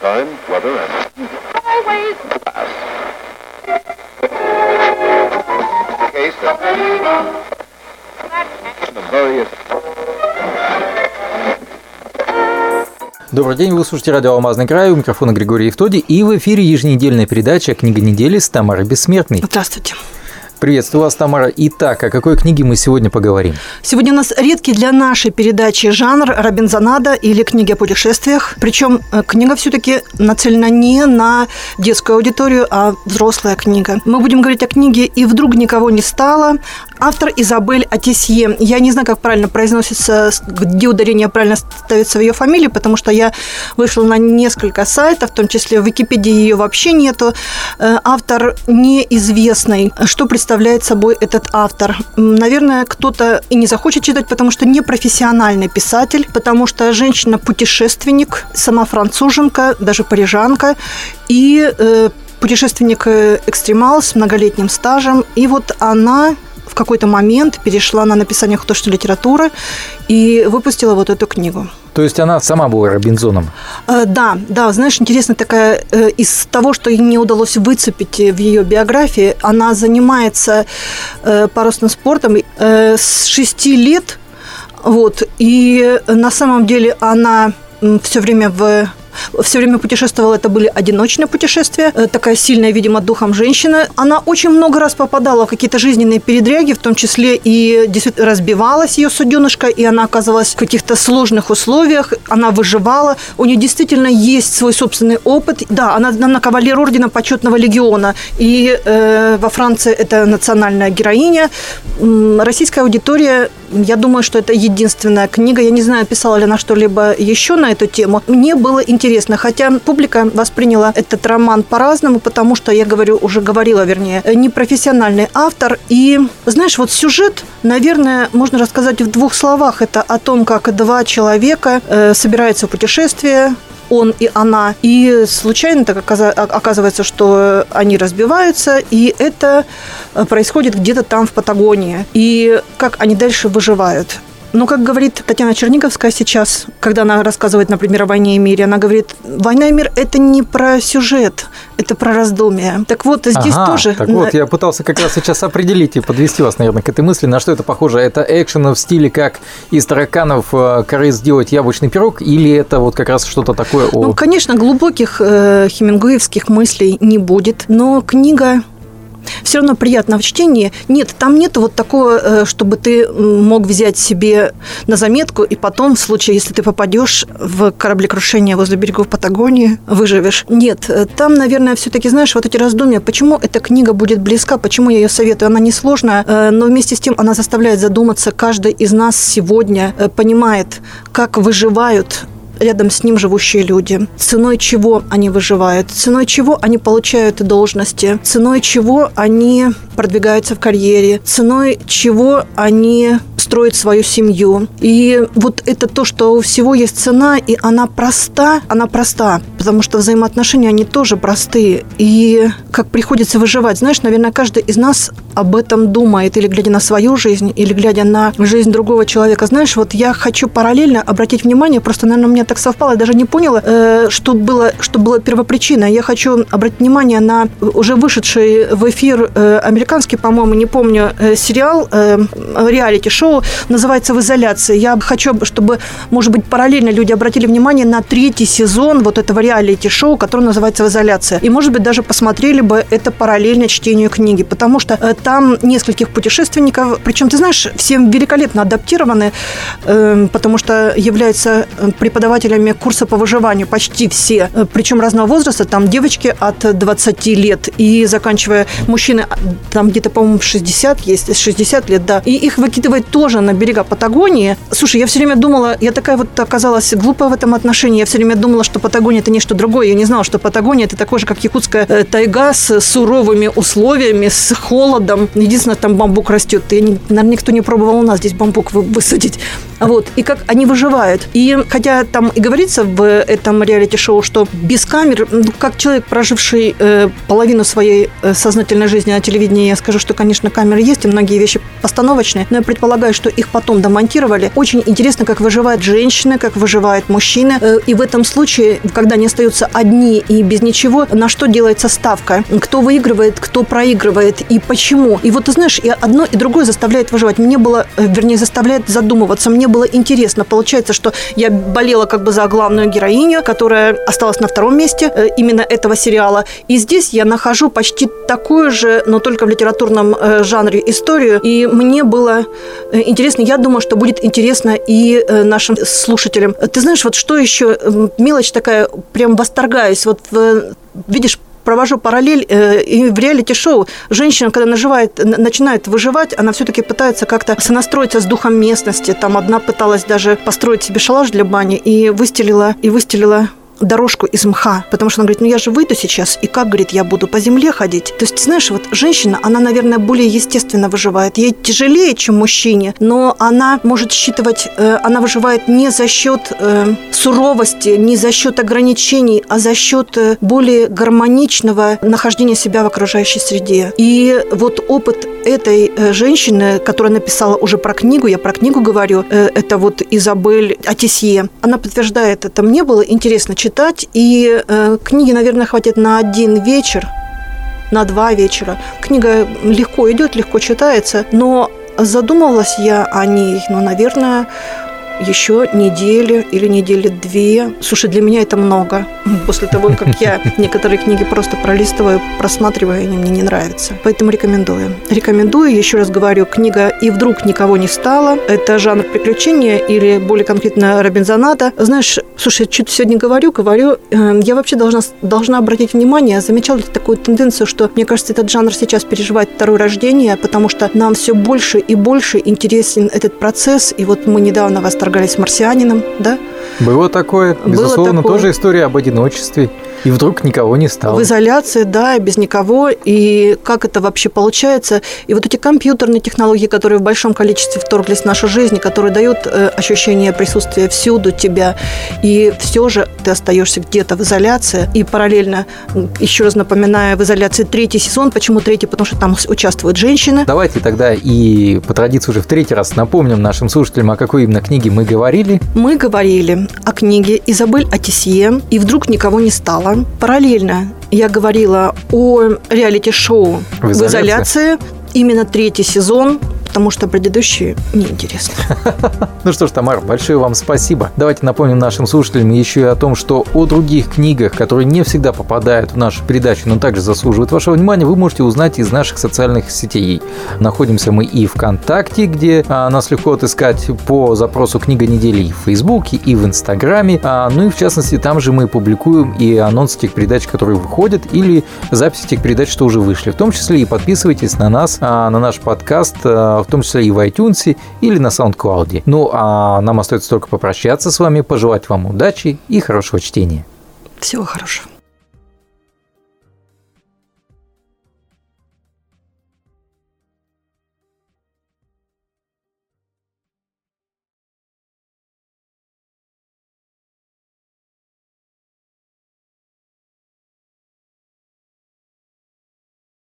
Time, weather, and Highways. case of the various Добрый день, вы слушаете радио «Алмазный край», у микрофона Григорий Евтоди, и в эфире еженедельная передача «Книга недели» с Тамарой Бессмертной. Здравствуйте. Приветствую вас, Тамара. Итак, о какой книге мы сегодня поговорим? Сегодня у нас редкий для нашей передачи жанр Робинзонада или книги о путешествиях. Причем э, книга все-таки нацелена не на детскую аудиторию, а взрослая книга. Мы будем говорить о книге «И вдруг никого не стало». Автор Изабель Атисье. Я не знаю, как правильно произносится, где ударение правильно ставится в ее фамилии, потому что я вышла на несколько сайтов, в том числе в Википедии ее вообще нету. Э, Автор неизвестный. Что представляет собой этот автор? Наверное, кто-то и не захочет читать, потому что не профессиональный писатель, потому что женщина-путешественник, сама француженка, даже парижанка, и э, путешественник-экстремал с многолетним стажем. И вот она какой-то момент перешла на написание художественной литературы и выпустила вот эту книгу. То есть она сама была Робинзоном. Э, Да, да, знаешь, интересно такая, э, из того, что ей не удалось выцепить в ее биографии, она занимается э, парусным спортом с 6 лет, вот, и на самом деле она все время в все время путешествовала, это были одиночные путешествия. Э, Такая сильная, видимо, духом женщина. Она очень много раз попадала в какие-то жизненные передряги, в том числе и действительно разбивалась ее суденышко, и она оказывалась в каких-то сложных условиях. Она выживала. У нее действительно есть свой собственный опыт. Да, она, она кавалер ордена почетного легиона. И э, во Франции это национальная героиня. Российская аудитория, я думаю, что это единственная книга. Я не знаю, писала ли она что-либо еще на эту тему. Мне было интересно, хотя публика восприняла этот роман по-разному, потому что, я говорю, уже говорила, вернее, непрофессиональный автор. И, знаешь, вот сюжет, наверное, можно рассказать в двух словах. Это о том, как два человека э, собираются в путешествие, он и она. И случайно так оказывается, что они разбиваются, и это э, происходит где-то там в Патагонии. И как они дальше выживают. Ну, как говорит Татьяна Черниговская сейчас, когда она рассказывает, например, о «Войне и мире», она говорит, «Война и мир» – это не про сюжет, это про раздумие. Так вот, здесь Ага, тоже... Так вот, я пытался как раз сейчас определить и подвести вас, наверное, к этой мысли. На что это похоже? Это экшен в стиле, как из тараканов э, коры сделать яблочный пирог, или это вот как раз что-то такое о... Ну, конечно, глубоких э, хемингуэевских мыслей не будет, но книга все равно приятно в чтении. Нет, там нет вот такого, э, чтобы ты мог взять себе на заметку, и потом, в случае, если ты попадешь в кораблекрушение возле берегов Патагонии, выживешь. Нет, э, там, наверное, все-таки, знаешь, вот эти раздумья, почему эта книга будет близка, почему я ее советую. Она несложная, э, но вместе с тем она заставляет задуматься. Каждый из нас сегодня понимает, как выживают рядом с ним живущие люди. Ценой чего они выживают, ценой чего они получают должности, ценой чего они продвигаются в карьере, ценой чего они строят свою семью. И вот это то, что у всего есть цена, и она проста, она проста, потому что взаимоотношения, они тоже простые. И как приходится выживать, знаешь, наверное, каждый из нас об этом думает, или глядя на свою жизнь, или глядя на жизнь другого человека. Знаешь, вот я хочу параллельно обратить внимание, просто, наверное, у меня так совпало, я даже не поняла, э, что было, что было первопричиной. Я хочу обратить внимание на уже вышедший в эфир э, американский, по-моему, не помню, э, сериал, э, реалити-шоу, называется «В изоляции». Я хочу, чтобы, может быть, параллельно люди обратили внимание на третий сезон вот этого реалити-шоу, который называется «В изоляции». И, может быть, даже посмотрели бы это параллельно чтению книги, потому что э, там нескольких путешественников, причем, ты знаешь, все великолепно адаптированы, э, потому что являются э, преподавателями курса по выживанию почти все, причем разного возраста, там девочки от 20 лет и заканчивая мужчины, а, там где-то, по-моему, 60 есть, 60 лет, да, и их выкидывает тоже на берега Патагонии. Слушай, я все время думала, я такая вот оказалась глупая в этом отношении, я все время думала, что Патагония это нечто другое, я не знала, что Патагония это такой же, как якутская э, тайга с суровыми условиями, с холодом. Единственное, там бамбук растет. И, не- наверное, никто не пробовал у нас здесь бамбук вы- высадить. Вот. И как они выживают. И хотя там и говорится в этом реалити-шоу, что без камер, ну, как человек, проживший э, половину своей э, сознательной жизни на телевидении, я скажу, что, конечно, камеры есть, и многие вещи постановочные, но я предполагаю, что их потом домонтировали. Очень интересно, как выживают женщины, как выживают мужчины. Э, и в этом случае, когда они остаются одни и без ничего, на что делается ставка? Кто выигрывает, кто проигрывает и почему? И вот ты знаешь, и одно и другое заставляет выживать. Мне было, э, вернее, заставляет задумываться. Мне было интересно. Получается, что я болела как бы за главную героиню, которая осталась на втором месте э, именно этого сериала. И здесь я нахожу почти такую же, но только в литературном жанре историю. И мне было интересно. Я думаю, что будет интересно и нашим слушателям. Ты знаешь, вот что еще? Мелочь такая, прям восторгаюсь. Вот видишь, провожу параллель э, и в реалити-шоу. Женщина, когда наживает, начинает выживать, она все-таки пытается как-то сонастроиться с духом местности. Там одна пыталась даже построить себе шалаш для бани и выстелила, и выстелила дорожку из мха, потому что она говорит, ну я же выйду сейчас, и как, говорит, я буду по земле ходить. То есть, знаешь, вот женщина, она, наверное, более естественно выживает. Ей тяжелее, чем мужчине, но она может считывать, э, она выживает не за счет э, суровости, не за счет ограничений, а за счет э, более гармоничного нахождения себя в окружающей среде. И вот опыт этой э, женщины, которая написала уже про книгу, я про книгу говорю, э, это вот Изабель Атисье, она подтверждает это. Мне было интересно читать, и э, книги, наверное, хватит на один вечер, на два вечера. Книга легко идет, легко читается, но задумывалась я о ней, ну, наверное, еще неделю или недели две. Слушай, для меня это много. После того, как я некоторые книги просто пролистываю, просматриваю, они мне не нравятся. Поэтому рекомендую. Рекомендую, еще раз говорю, книга «И вдруг никого не стало». Это жанр приключения или более конкретно Робинзоната. Знаешь, слушай, что-то сегодня говорю, говорю, э, я вообще должна, должна обратить внимание, замечала ли такую тенденцию, что, мне кажется, этот жанр сейчас переживает второе рождение, потому что нам все больше и больше интересен этот процесс. И вот мы недавно вас восторгались марсианином, да? Было такое, безусловно, Было такое. тоже история об одиночестве. И вдруг никого не стало. В изоляции, да, без никого. И как это вообще получается? И вот эти компьютерные технологии, которые в большом количестве вторглись в нашу жизнь, которые дают э, ощущение присутствия всюду тебя, и все же ты остаешься где-то в изоляции. И параллельно, еще раз напоминаю, в изоляции третий сезон. Почему третий? Потому что там участвуют женщины. Давайте тогда и по традиции уже в третий раз напомним нашим слушателям, о какой именно книге мы говорили. Мы говорили о книге Изабель Атисье «И вдруг никого не стало» читала. Параллельно я говорила о реалити-шоу в изоляции. в изоляции. Именно третий сезон потому что предыдущие неинтересны. Ну что ж, Тамара, большое вам спасибо. Давайте напомним нашим слушателям еще и о том, что о других книгах, которые не всегда попадают в нашу передачу, но также заслуживают вашего внимания, вы можете узнать из наших социальных сетей. Находимся мы и ВКонтакте, где а, нас легко отыскать по запросу «Книга недели» и в Фейсбуке, и в Инстаграме. А, ну и в частности, там же мы публикуем и анонсы тех передач, которые выходят, или записи тех передач, что уже вышли. В том числе и подписывайтесь на нас, а, на наш подкаст в том числе и в iTunes или на SoundCloud. Ну, а нам остается только попрощаться с вами, пожелать вам удачи и хорошего чтения. Всего хорошего.